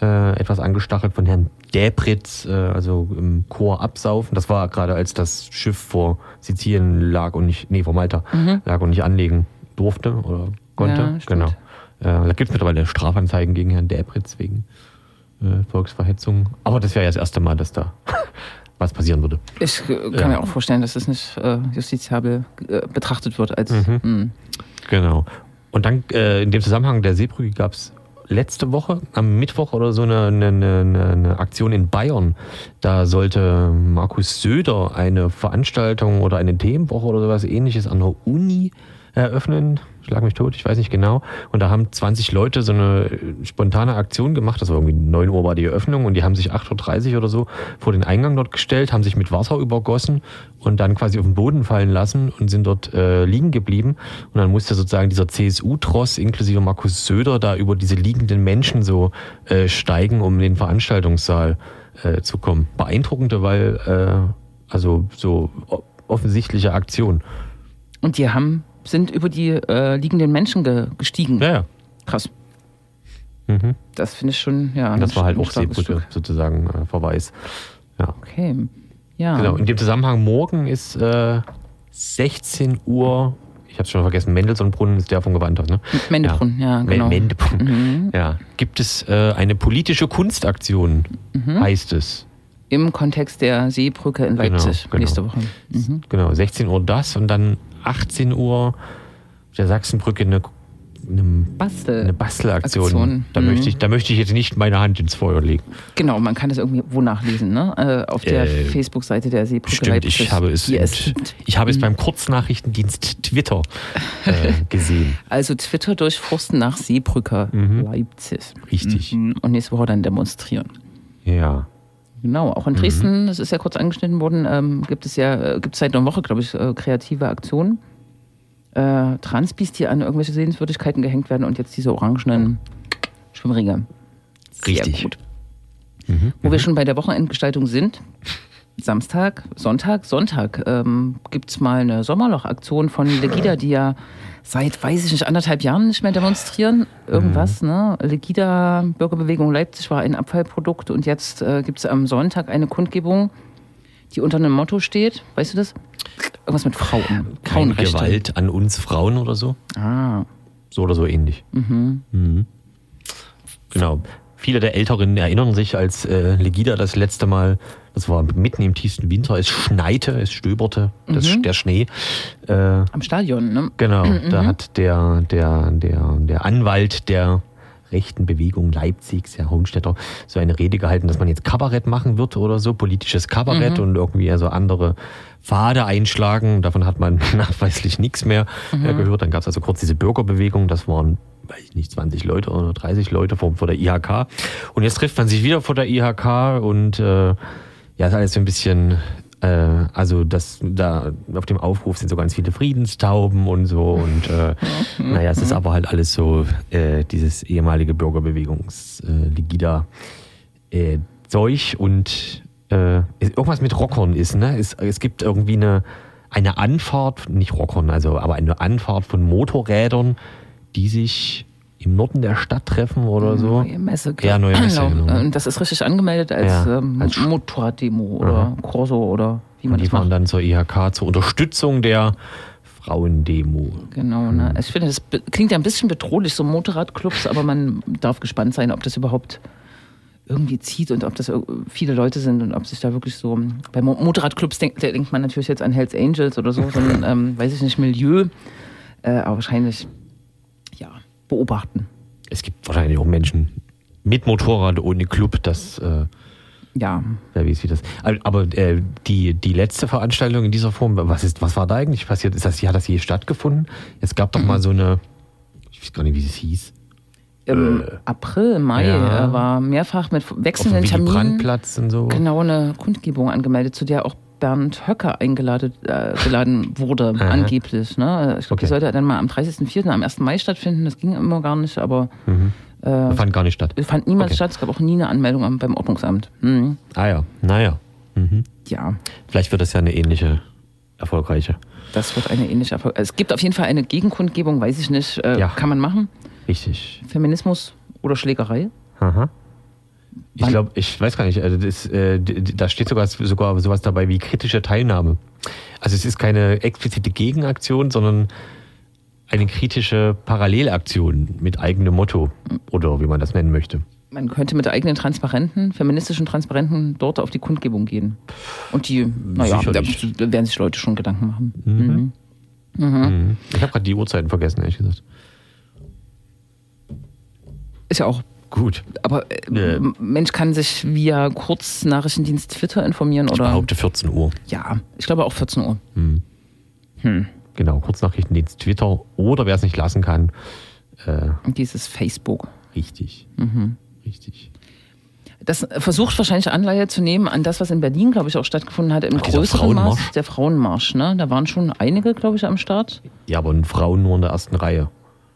äh, etwas angestachelt von Herrn Däbritz, äh, also im Chor absaufen. Das war gerade als das Schiff vor Sizilien lag und nicht, nee, vor Malta lag und nicht anlegen durfte oder konnte. Ja, genau. Da gibt es mittlerweile Strafanzeigen gegen Herrn Däbritz wegen äh, Volksverhetzung. Aber das wäre ja das erste Mal, dass da [laughs] was passieren würde. Ich äh, kann Ja. mir auch vorstellen, dass es nicht äh, justiziabel äh, betrachtet wird als. Mhm. Hm. Genau. Und dann äh, in dem Zusammenhang der Seebrücke gab es letzte Woche, am Mittwoch oder so, eine, eine, eine, eine Aktion in Bayern. Da sollte Markus Söder eine Veranstaltung oder eine Themenwoche oder sowas ähnliches an der Uni eröffnen. Schlag mich tot, ich weiß nicht genau. Und da haben 20 Leute so eine spontane Aktion gemacht. Das war irgendwie 9 Uhr war die Eröffnung und die haben sich 8.30 Uhr oder so vor den Eingang dort gestellt, haben sich mit Wasser übergossen und dann quasi auf den Boden fallen lassen und sind dort äh, liegen geblieben. Und dann musste sozusagen dieser CSU-Tross inklusive Markus Söder da über diese liegenden Menschen so äh, steigen, um in den Veranstaltungssaal äh, zu kommen. Beeindruckende, weil äh, also so offensichtliche Aktion. Und die haben sind über die äh, liegenden Menschen ge gestiegen. Ja, ja. Krass. Mhm. Das finde ich schon, ja. Das war halt auch Seebrücke Stück. sozusagen äh, Verweis. Ja. Okay. Ja. Genau. In dem Zusammenhang morgen ist äh, 16 Uhr. Ich habe schon vergessen. Mendelssohnbrunnen ist der von Gewandhaus, ne? Mendebrunn, ja, Men- genau. Mendebrunnen. Mhm. Ja. Gibt es äh, eine politische Kunstaktion, Mhm. heißt es. Im Kontext der Seebrücke in Genau, Leipzig genau. nächste Woche. Mhm. Genau, 16 Uhr das und dann 18 Uhr auf der Sachsenbrücke eine, eine, Bastel. eine Bastelaktion. Aktion. Da, Mhm. möchte ich, da möchte ich jetzt nicht meine Hand ins Feuer legen. Genau, man kann das irgendwie wo nachlesen, ne? Äh, auf der Äh, Facebook-Seite der Seebrücke Stimmt, ich habe es, die in, es gibt. ich habe es Mhm. beim Kurznachrichtendienst Twitter äh, [laughs] gesehen. Also Twitter durchforsten nach Seebrücke Mhm. Leipzig. Richtig. Mhm. Und nächste Woche dann demonstrieren. Ja. Genau, auch in Dresden, das ist ja kurz angeschnitten worden, ähm, gibt es ja, äh, gibt es seit einer Woche, glaube ich, äh, kreative Aktionen. Äh, Transbis, die an irgendwelche Sehenswürdigkeiten gehängt werden und jetzt diese orangenen Schwimmringe. Sehr Richtig. Gut. Mhm. Wo wir schon bei der Wochenendgestaltung sind, Samstag, Sonntag, Sonntag ähm, gibt es mal eine Sommerloch-Aktion von Legida, die ja seit, weiß ich nicht, anderthalb Jahren nicht mehr demonstrieren. Irgendwas, ne? Legida, Bürgerbewegung Leipzig war ein Abfallprodukt und jetzt äh, gibt es am Sonntag eine Kundgebung, die unter einem Motto steht. Weißt du das? Irgendwas mit Frauen. Keine. Gewalt an uns Frauen oder so. Ah. So oder so ähnlich. Mhm. Genau. Viele der Älteren erinnern sich, als äh, Legida das letzte Mal, das war mitten im tiefsten Winter, es schneite, es stöberte, das, Mhm. der Schnee. Äh, Am Stadion, ne? genau, da hat der, der, der, der Anwalt der rechten Bewegung Leipzigs, Herr Hohenstetter, so eine Rede gehalten, dass man jetzt Kabarett machen wird oder so, politisches Kabarett und irgendwie also andere Pfade einschlagen. Davon hat man [laughs] nachweislich nichts mehr äh, gehört. Dann gab es also kurz diese Bürgerbewegung, das waren, weiß ich nicht, 20 Leute oder 30 Leute vor, vor der IHK. Und jetzt trifft man sich wieder vor der IHK und äh, ja, ist alles so ein bisschen, äh, also das da auf dem Aufruf sind so ganz viele Friedenstauben und so und äh, naja, es ist aber halt alles so äh, dieses ehemalige Bürgerbewegungsligida äh, äh, Zeug und äh, irgendwas mit Rockern ist, ne? Es, es gibt irgendwie eine, eine Anfahrt, nicht Rockern, also aber eine Anfahrt von Motorrädern, die sich im Norden der Stadt treffen oder so. Neue Messe. Ja, neue Messe, Genau. genau. Und das ist richtig angemeldet als, Ja, ähm, als- Motorraddemo oder Corso oder wie man Und die das fahren macht. dann zur IHK zur Unterstützung der Frauendemo. Genau, ne? Ich finde, das klingt ja ein bisschen bedrohlich, so Motorradclubs, aber man darf gespannt sein, ob das überhaupt irgendwie zieht und ob das viele Leute sind und ob sich da wirklich so. Bei Mo Motorradclubs denk, da denkt man natürlich jetzt an Hells Angels oder so, so ein, [laughs] ähm, weiß ich nicht, Milieu. Äh, aber wahrscheinlich, beobachten. Es gibt wahrscheinlich auch Menschen mit Motorrad ohne Club, das äh, Ja, wer weiß wie das. Aber äh, die, die letzte Veranstaltung in dieser Form, was ist, was war da eigentlich passiert? Ist das, hat das je stattgefunden? Es gab doch mal so eine, ich weiß gar nicht, wie es hieß, im April, Mai ja. äh, war mehrfach mit wechselnden Terminen Brandt-Platz und so. genau eine Kundgebung angemeldet, zu der auch Bernd Höcker eingeladen äh, geladen wurde, angeblich. Ne? Ich glaube, Okay. die sollte dann mal am 30.04., am 1. Mai stattfinden. Das ging immer gar nicht, aber Das fand gar nicht statt. es fand niemals Okay. statt. Es gab auch nie eine Anmeldung beim Ordnungsamt. Mhm. Ah ja, naja. Mhm. Ja, Vielleicht wird das ja eine ähnliche, erfolgreiche. das wird eine ähnliche Erfolg. Es gibt auf jeden Fall eine Gegenkundgebung, weiß ich nicht. Äh, Ja. Kann man machen. Richtig. Feminismus oder Schlägerei? Aha. Ich glaube, ich weiß gar nicht, also das, äh, da steht sogar, sogar sowas dabei wie kritische Teilnahme. Also es ist keine explizite Gegenaktion, sondern eine kritische Parallelaktion mit eigenem Motto oder wie man das nennen möchte. Man könnte mit eigenen Transparenten, feministischen Transparenten dort auf die Kundgebung gehen. Und die, naja, da werden sich Leute schon Gedanken machen. Mhm. Mhm. Ich habe gerade die Uhrzeiten vergessen, ehrlich gesagt. Ist ja auch Gut. Aber äh, Nee. Mensch kann sich via Kurznachrichtendienst Twitter informieren Ich oder. behaupte 14 Uhr. Ja, ich glaube auch 14 Uhr. Genau, Kurznachrichtendienst Twitter oder wer es nicht lassen kann, äh, dieses Facebook. richtig. Richtig. Das versucht wahrscheinlich Anleihe zu nehmen an das, was in Berlin, glaube ich, auch stattgefunden hat, im Ach, größeren Maß. Der Frauenmarsch, ne? Da waren schon einige, glaube ich, am Start. Ja, aber Frauen nur in der ersten Reihe.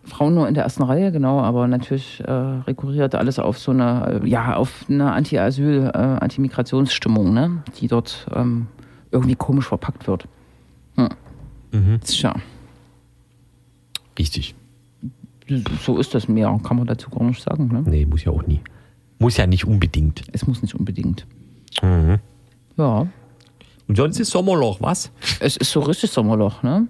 Frauen nur in der ersten Reihe, genau, aber natürlich äh, rekurriert alles auf so eine, äh, ja, auf eine Anti-Asyl, äh, Anti-Migrationsstimmung, ne? Die dort ähm, irgendwie komisch verpackt wird. Hm. Mhm. Tja. Richtig. So ist das mehr, kann man dazu gar nicht sagen. Ne? Nee, muss ja auch nie. Muss ja nicht unbedingt. Es muss nicht unbedingt. Mhm. Ja, Und sonst ist Sommerloch, was? es ist so richtig Sommerloch, ne?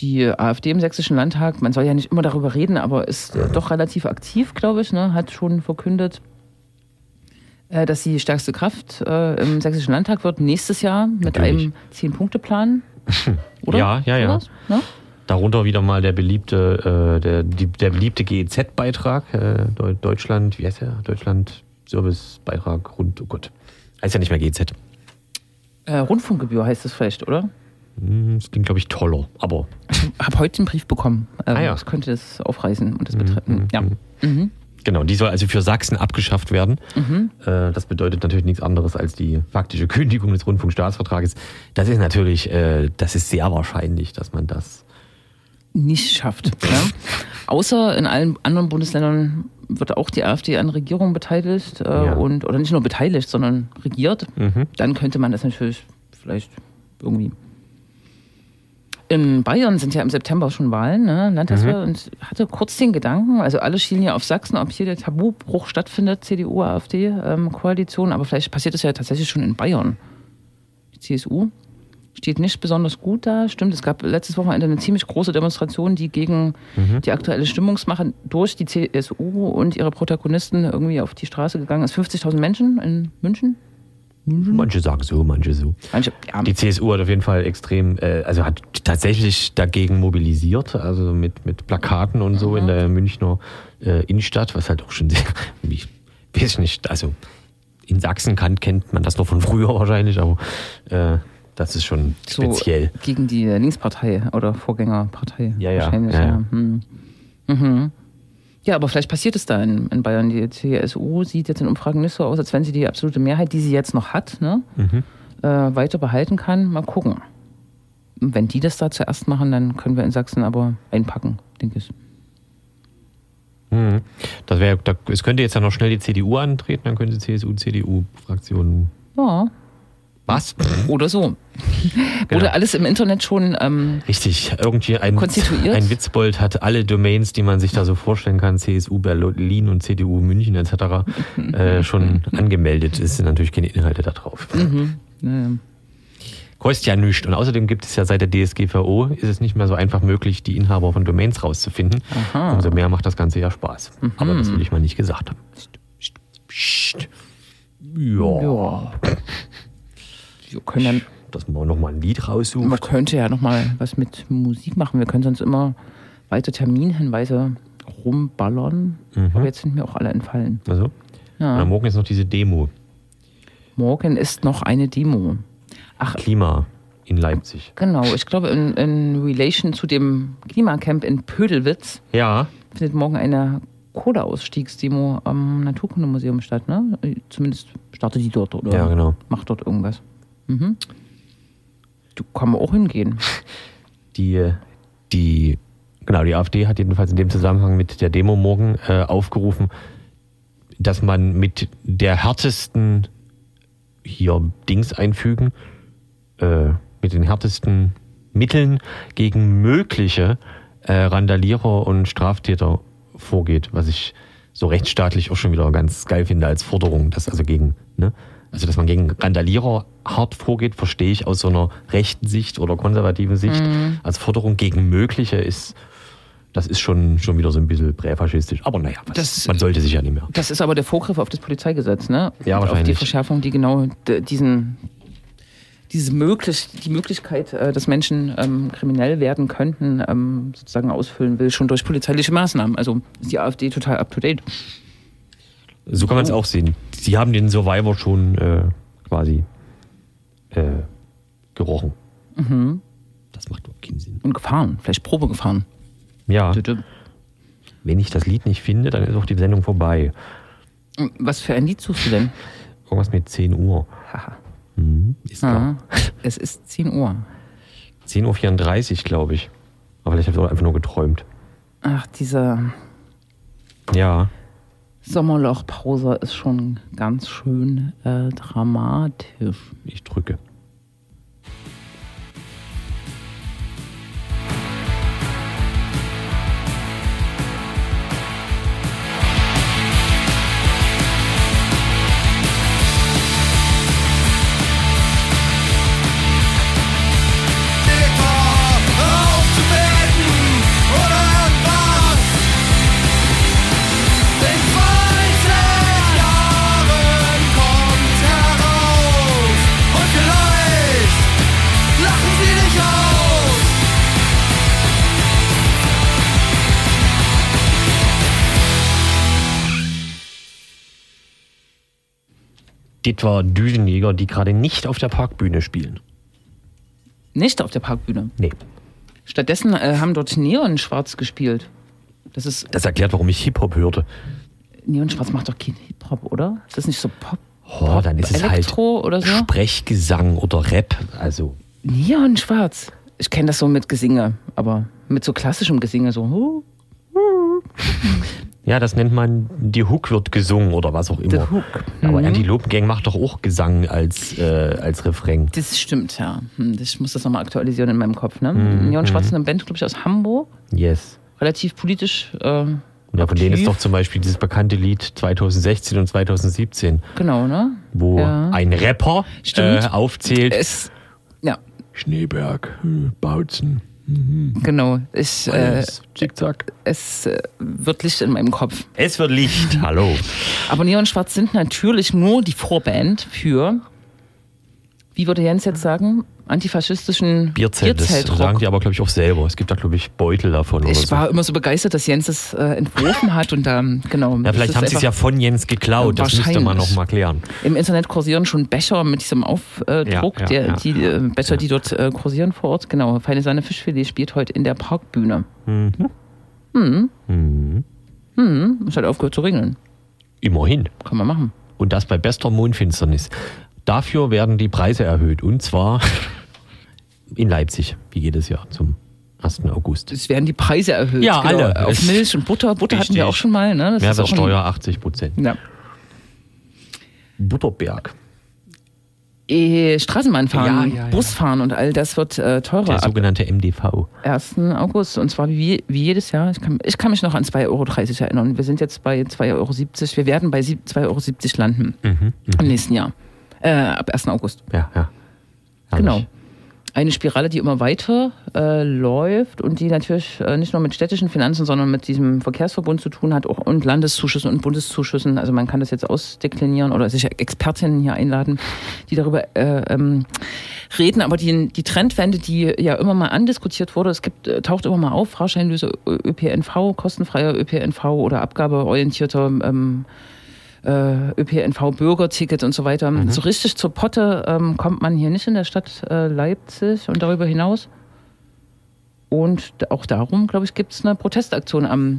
Die AfD im Sächsischen Landtag, man soll ja nicht immer darüber reden, aber ist äh, doch relativ aktiv, glaube ich, ne? hat schon verkündet, äh, dass sie stärkste Kraft äh, im Sächsischen Landtag wird nächstes Jahr mit Natürlich. einem Zehn-Punkte-Plan. [laughs] Oder? Ja, ja, ja. Ne? Darunter wieder mal der beliebte, äh, der, die, der beliebte GEZ-Beitrag, äh, Deu- Deutschland, wie heißt der? Deutschland Servicebeitrag rund, oh Gott. Heißt ja nicht mehr GEZ. Äh, Rundfunkgebühr heißt es vielleicht, oder? Hm, Das klingt, glaube ich, toller. Aber Habe heute einen Brief bekommen. Ähm, Ah ja. Das könnte das aufreißen und das betreffen. Ja. Mhm. genau, die soll also für Sachsen abgeschafft werden. Äh, das bedeutet natürlich nichts anderes als die faktische Kündigung des Rundfunkstaatsvertrages. Das ist natürlich, äh, das ist sehr wahrscheinlich, dass man das. nicht schafft. Ja. [laughs] Außer in allen anderen Bundesländern wird auch die AfD an Regierungen beteiligt äh, Ja. und oder nicht nur beteiligt, sondern regiert. Mhm. Dann könnte man das natürlich vielleicht irgendwie. In Bayern sind ja im September schon Wahlen, ne? Landtagswahl, und ich hatte kurz den Gedanken, also alle schielen ja auf Sachsen, ob hier der Tabubruch stattfindet, CDU, AfD, ähm, Koalition, aber vielleicht passiert es ja tatsächlich schon in Bayern. Die CSU steht nicht besonders gut da. Stimmt, es gab letztes Wochenende eine ziemlich große Demonstration, die gegen die aktuelle Stimmungsmache durch die CSU und ihre Protagonisten irgendwie auf die Straße gegangen ist. 50.000 Menschen in München? Manche sagen so, manche so. Manche, ja, Die CSU hat auf jeden Fall extrem, äh, also hat tatsächlich dagegen mobilisiert, also mit, mit Plakaten und so in der Münchner äh, Innenstadt, was halt auch schon sehr, [laughs] wie, weiß ich nicht, also in Sachsen kann, kennt man das noch von früher wahrscheinlich, aber äh, das ist schon so speziell. gegen die Linkspartei oder Vorgängerpartei. Ja, ja, Wahrscheinlich, ja, ja. ja. Hm. Mhm. Ja, aber vielleicht passiert es da in, in Bayern. Die CSU sieht jetzt in Umfragen nicht so aus, als wenn sie die absolute Mehrheit, die sie jetzt noch hat, ne, Mhm. äh, weiter behalten kann. Mal gucken. Wenn die das da zuerst machen, dann können wir in Sachsen aber einpacken, denke ich. Mhm. Das wäre, da, es könnte jetzt ja noch schnell die CDU antreten, dann könnte die CSU, CDU-Fraktion. Ja, Was? oder so. Genau. Wurde alles im Internet schon ähm, Richtig, irgendwie ein, Konstituiert? ein Witzbold hat alle Domains, die man sich da so vorstellen kann, CSU Berlin und CDU München etc., [laughs] äh, schon angemeldet. Es sind natürlich keine Inhalte da drauf. naja. Kostet ja nichts. Und außerdem gibt es ja seit der DSGVO, ist es nicht mehr so einfach möglich, die Inhaber von Domains rauszufinden. Aha. Umso mehr macht das Ganze ja Spaß. Aber das will ich mal nicht gesagt haben. Psst, psst. Ja. Ja. [laughs] Wir können dann Dass man nochmal ein Lied raussucht. Man könnte ja noch mal was mit Musik machen. Wir können sonst immer weiter Terminhinweise rumballern. Mhm. Aber jetzt sind mir auch alle entfallen. Also, Ja. Morgen ist noch diese Demo. Morgen ist noch eine Demo. Ach, Klima in Leipzig. genau. Ich glaube, in, in Relation zu dem Klimacamp in Pödelwitz Ja, findet morgen eine Kohleausstiegsdemo am Naturkundemuseum statt. Ne? Zumindest startet die dort oder Ja, genau. macht dort irgendwas. Mhm. Du kann auch hingehen. [laughs] die, die, genau, die AfD hat jedenfalls in dem Zusammenhang mit der Demo morgen äh, aufgerufen, dass man mit der härtesten hier Dings einfügen, äh, mit den härtesten Mitteln gegen mögliche äh, Randalierer und Straftäter vorgeht, was ich so rechtsstaatlich auch schon wieder ganz geil finde als Forderung, dass also gegen, ne, also dass man gegen Randalierer hart vorgeht, verstehe ich aus so einer rechten Sicht oder konservativen Sicht. Als Forderung gegen mögliche ist, das ist schon, schon wieder so ein bisschen präfaschistisch. Aber naja, was, Das- man sollte sich ja nicht mehr. Das ist aber der Vorgriff auf das Polizeigesetz, ne? Ja, Und Auf die wahrscheinlich. Verschärfung, die genau diesen, diese möglich, die Möglichkeit, äh, dass Menschen ähm, kriminell werden könnten, ähm, sozusagen ausfüllen will, schon durch polizeiliche Maßnahmen. Also ist die AfD total up to date. So kann man es auch sehen. Sie haben den Survivor schon äh, quasi äh, gerochen. Das macht doch keinen Sinn. Und gefahren, vielleicht Probe gefahren. Ja, Bitte. wenn ich das Lied nicht finde, dann ist auch die Sendung vorbei. Was für ein Lied suchst du denn? Irgendwas mit 10 Uhr. Haha. Mhm, ist klar. Es ist 10 Uhr. 10.34 Uhr, glaube ich. Aber vielleicht habe ich auch einfach nur geträumt. Ach, dieser Ja. Sommerlochpause ist schon ganz schön äh, dramatisch. Ich drücke. Dietwar Düsenjäger, die gerade nicht auf der Parkbühne spielen. Nicht auf der Parkbühne. Nee. Stattdessen äh, haben dort Neon Schwarz gespielt. Das ist Das erklärt, warum ich Hip-Hop hörte. Neon Schwarz macht doch kein Hip Hop, oder? Ist das nicht so Pop? Oh, dann ist es halt Elektro oder so? Sprechgesang oder Rap. Also, Neon Schwarz. Ich kenne das so mit Gesinge, aber mit so klassischem Gesinge so. Ja, das nennt man, die Hook wird gesungen oder was auch immer. The Hook. Aber Mhm. Antilopen Gang macht doch auch Gesang als, äh, als Refrain. Das stimmt, ja. Hm, Ich muss das nochmal aktualisieren in meinem Kopf. Ne? Mhm, Neon Schwarz ist eine Band, glaube ich, aus Hamburg. Yes. Relativ politisch. Äh, Ja, von denen ist doch zum Beispiel dieses bekannte Lied 2016 und 2017, Genau, ne? wo Ja. ein Rapper äh, aufzählt. Es, ja, Schneeberg, hm, Bautzen, genau. Ich, äh, alles, Zickzack. es äh, wird Licht in meinem Kopf. Es wird Licht, hallo. [laughs] Aber Neon Schwarz sind natürlich nur die Vorband für, wie würde Jens jetzt sagen, antifaschistischen Bierzelt, das Bierzeltrock. sagen die aber, glaube ich, auch selber. Es gibt da, glaube ich, Beutel davon Ich so. war immer so begeistert, dass Jens es äh, entworfen [laughs] hat und da, genau. Ja, das vielleicht haben sie es ja von Jens geklaut. Das müsste man noch mal klären. Im Internet kursieren schon Becher mit diesem Aufdruck, Ja, ja, der, ja. die äh, Becher, die dort äh, kursieren vor Ort. Genau, Feine Sahne Fischfilet spielt heute in der Parkbühne. Mhm. Hm, es hat aufgehört zu regeln. Immerhin. Kann man machen. Und das bei bester Mondfinsternis. Dafür werden die Preise erhöht. Und zwar in Leipzig, wie jedes Jahr zum 1. August. Es werden die Preise erhöht. Ja, alle. Auf Milch und Butter. Butter hatten wir Richtig. auch schon mal. Ne? Das ein- Mehrwertsteuer 80 Prozent. Ja. Butterberg. Eh, Straßenbahn fahren, Ja, ja. Bus fahren und all das wird äh, teurer Der sogenannte MDV. 1. August. Und zwar wie, wie jedes Jahr. Ich kann, ich kann mich noch an 2,30 Euro erinnern. Wir sind jetzt bei 2,70 Euro. Wir werden bei sieb- 2,70 Euro landen Mhm. im nächsten Jahr. Äh, ab 1. August. Ja, ja. Herrlich. Genau. Eine Spirale, die immer weiter äh, läuft und die natürlich äh, nicht nur mit städtischen Finanzen, sondern mit diesem Verkehrsverbund zu tun hat auch, und Landeszuschüssen und Bundeszuschüssen. Also man kann das jetzt ausdeklinieren oder sich Expertinnen hier einladen, die darüber äh, ähm, reden. Aber die, die Trendwende, die ja immer mal andiskutiert wurde, es gibt, äh, taucht immer mal auf, Fahrscheinlöse ÖPNV, kostenfreier ÖPNV oder abgabeorientierter ähm, äh, ÖPNV, Bürgerticket und so weiter. So richtig zur Potte ähm, kommt man hier nicht in der Stadt äh, Leipzig und darüber hinaus. Und auch darum, glaube ich, gibt es eine Protestaktion am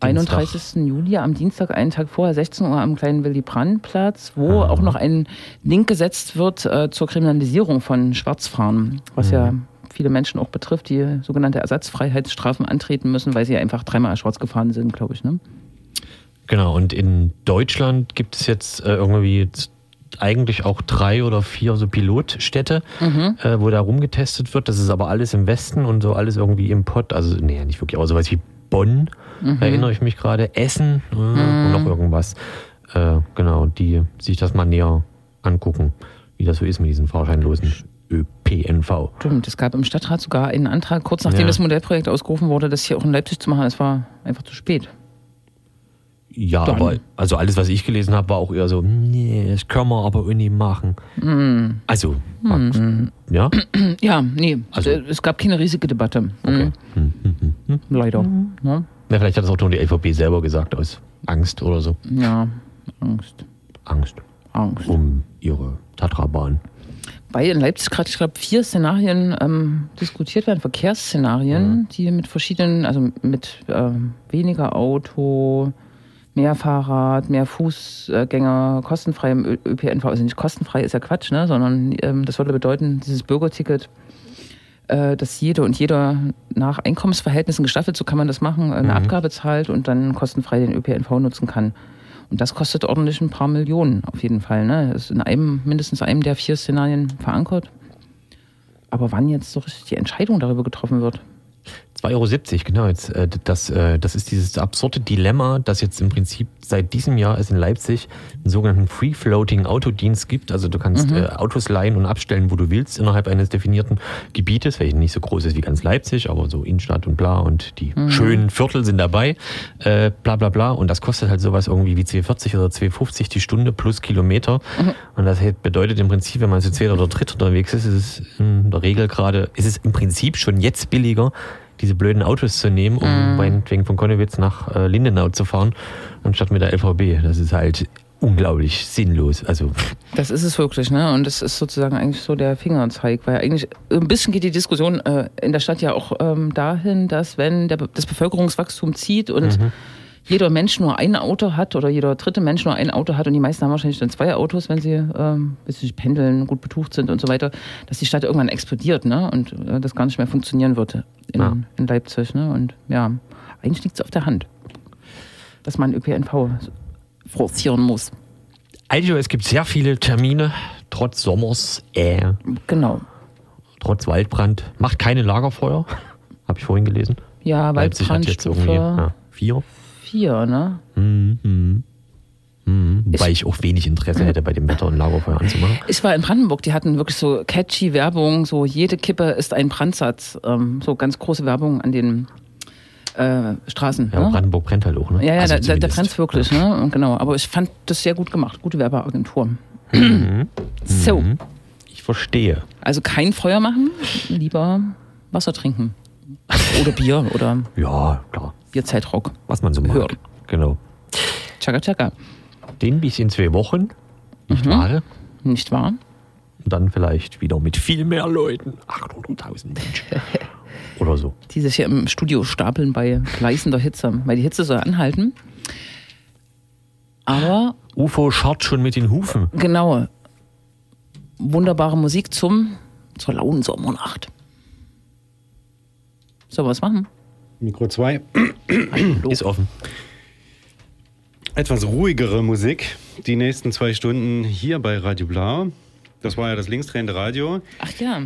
31. Juli, am Dienstag, einen Tag vorher, 16 Uhr am kleinen Willy-Brandt-Platz, wo auch noch ein Link gesetzt wird äh, zur Kriminalisierung von Schwarzfahren, was ja viele Menschen auch betrifft, die sogenannte Ersatzfreiheitsstrafen antreten müssen, weil sie einfach dreimal schwarz gefahren sind, glaube ich. Ne? Genau, und in Deutschland gibt es jetzt äh, irgendwie jetzt eigentlich auch drei oder vier so Pilotstädte, Mhm. äh, wo da rumgetestet wird. Das ist aber alles im Westen und so alles irgendwie im Pott. Also, nee, nicht wirklich, aber sowas wie Bonn, Mhm. erinnere ich mich gerade, Essen äh, und noch irgendwas. Äh, genau, die sich das mal näher angucken, wie das so ist mit diesen fahrscheinlosen ÖPNV. Stimmt, es gab im Stadtrat sogar einen Antrag, kurz nachdem Ja. das Modellprojekt ausgerufen wurde, das hier auch in Leipzig zu machen. Es war einfach zu spät. Ja, Dann. aber also alles, was ich gelesen habe, war auch eher so, nee, das können wir aber nicht machen. Mhm. Also, Max, ja? [clears throat] Ja, nee, Also- äh, es gab keine riesige Debatte. Okay. Mhm. Leider. Ne? Ja, vielleicht hat das auch nur die LVP selber gesagt, aus Angst oder so. Ja, Angst. Angst Angst. um ihre Tatra-Bahn. Weil in Leipzig gerade, ich glaube, vier Szenarien ähm, diskutiert werden, Verkehrsszenarien, die mit verschiedenen, also mit ähm, weniger Auto, mehr Fahrrad, mehr Fußgänger, kostenfreiem Ö- ÖPNV, also nicht kostenfrei ist ja Quatsch, ne, sondern ähm, das würde bedeuten, dieses Bürgerticket, äh, dass jede und jeder nach Einkommensverhältnissen gestaffelt, so kann man das machen, eine Abgabe zahlt und dann kostenfrei den ÖPNV nutzen kann. Und das kostet ordentlich ein paar Millionen auf jeden Fall. Ne? Das ist in einem, mindestens einem der vier Szenarien verankert. Aber wann jetzt so richtig die Entscheidung darüber getroffen wird? 2,70 Euro, genau. Jetzt, äh, das, äh, das ist dieses absurde Dilemma, dass jetzt im Prinzip seit diesem Jahr es in Leipzig einen sogenannten Free-Floating-Autodienst gibt. Also du kannst äh, Autos leihen und abstellen, wo du willst, innerhalb eines definierten Gebietes, welches nicht so groß ist wie ganz Leipzig, aber so Innenstadt und bla und die schönen Viertel sind dabei, äh, bla bla bla. Und das kostet halt sowas irgendwie wie 2,40 oder 2,50 die Stunde plus Kilometer. Und das bedeutet im Prinzip, wenn man zu zweit oder dritt unterwegs ist, ist es in der Regel gerade, ist es im Prinzip schon jetzt billiger, diese blöden Autos zu nehmen, um meinetwegen von Konnewitz nach äh, Lindenau zu fahren, anstatt mit der LVB. Das ist halt unglaublich sinnlos. Also Das ist es wirklich, ne? Und das ist sozusagen eigentlich so der Fingerzeig, weil eigentlich ein bisschen geht die Diskussion äh, in der Stadt ja auch ähm, dahin, dass wenn der, das Bevölkerungswachstum zieht und jeder Mensch nur ein Auto hat oder jeder dritte Mensch nur ein Auto hat und die meisten haben wahrscheinlich dann zwei Autos, wenn sie ähm, bis sie pendeln, gut betucht sind und so weiter, dass die Stadt irgendwann explodiert, ne? Und äh, das gar nicht mehr funktionieren wird in, Ja. in Leipzig, ne? Und ja, eigentlich liegt es auf der Hand, dass man ÖPNV forcieren muss. Also es gibt sehr viele Termine, trotz Sommers, äh, Genau. trotz Waldbrand. Macht keine Lagerfeuer, [laughs] habe ich vorhin gelesen. Ja, Leipzig hat jetzt irgendwie ja, vier. Vier, ne? Mhm, mhm. Mhm. Wobei ich auch wenig Interesse hätte, bei dem Wetter ein Lagerfeuer anzumachen. Ich war in Brandenburg, die hatten wirklich so catchy Werbung, so jede Kippe ist ein Brandsatz, ähm, so ganz große Werbung an den äh, Straßen. Ja, ne? Brandenburg brennt halt auch, ne? Ja, ja, Also da, da, brennt's wirklich, ne? Und Genau. Aber ich fand das sehr gut gemacht. Gute Werbeagentur. So. Ich verstehe. Also kein Feuer machen, lieber Wasser trinken. Oder Bier oder Ja, klar. Bierzeitrock. Was man so mag. Hören. Genau. Chaka Chaka. Den bis in zwei Wochen. Nicht Mhm. wahr? Nicht wahr? Und dann vielleicht wieder mit viel mehr Leuten. 800.000 Menschen. [laughs] Oder so. Die sich hier im Studio stapeln bei gleißender Hitze. Weil die Hitze soll anhalten. Aber UFO scharrt schon mit den Hufen. Genau. Wunderbare Musik zum, zur lauen Sommernacht. Sollen wir was machen? Mikro 2. Hallo. Ist offen. Etwas ruhigere Musik. Die nächsten zwei Stunden hier bei Radio Blau. Das war ja das linksdrehende Radio. Ach ja.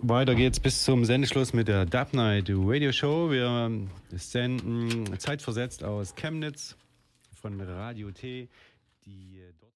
Weiter geht's bis zum Sendeschluss mit der Dub Night Radio Show. Wir senden zeitversetzt aus Chemnitz von Radio T.